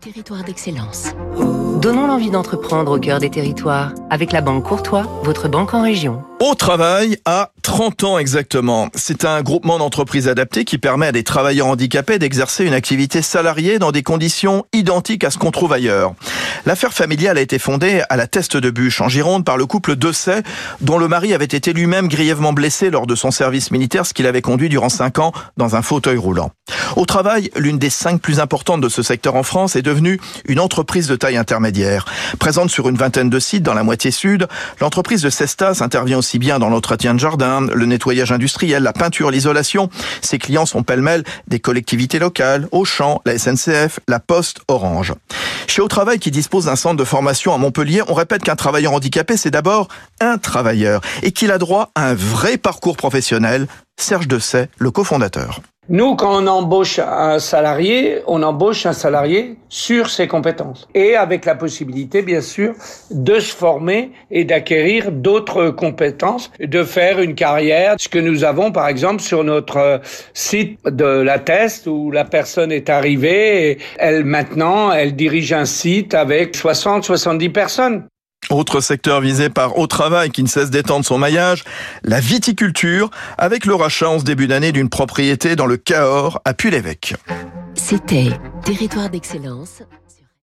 Territoire d'excellence. Donnons l'envie d'entreprendre au cœur des territoires avec la Banque Courtois, votre banque en région. Au travail à 30 ans exactement. C'est un groupement d'entreprises adapté qui permet à des travailleurs handicapés d'exercer une activité salariée dans des conditions identiques à ce qu'on trouve ailleurs. L'affaire familiale a été fondée à la Teste de Bûche, en Gironde, par le couple Dessay, dont le mari avait été lui-même grièvement blessé lors de son service militaire, ce qui l'avait conduit durant 5 ans dans un fauteuil roulant. Au travail, l'une des cinq plus importantes de ce secteur en France est devenue une entreprise de taille intermédiaire. Présente sur une vingtaine de sites dans la moitié sud, l'entreprise de Cestas intervient aussi bien dans l'entretien de jardin, le nettoyage industriel, la peinture, l'isolation. Ses clients sont pêle-mêle des collectivités locales, Auchan, la SNCF, la Poste, Orange. Chez Au Travail, qui dispose d'un centre de formation à Montpellier, on répète qu'un travailleur handicapé, c'est d'abord un travailleur et qu'il a droit à un vrai parcours professionnel. Serge Dessay, le cofondateur. Nous, quand on embauche un salarié, on embauche un salarié sur ses compétences et avec la possibilité, bien sûr, de se former et d'acquérir d'autres compétences, de faire une carrière. Ce que nous avons, par exemple, sur notre site de la Test où la personne est arrivée et elle, maintenant, elle dirige un site avec 60, 70 personnes. Autre secteur visé par Au Travail qui ne cesse d'étendre son maillage, la viticulture, avec le rachat en ce début d'année d'une propriété dans le Cahors à Puy-l'Évêque. C'était Territoire d'excellence.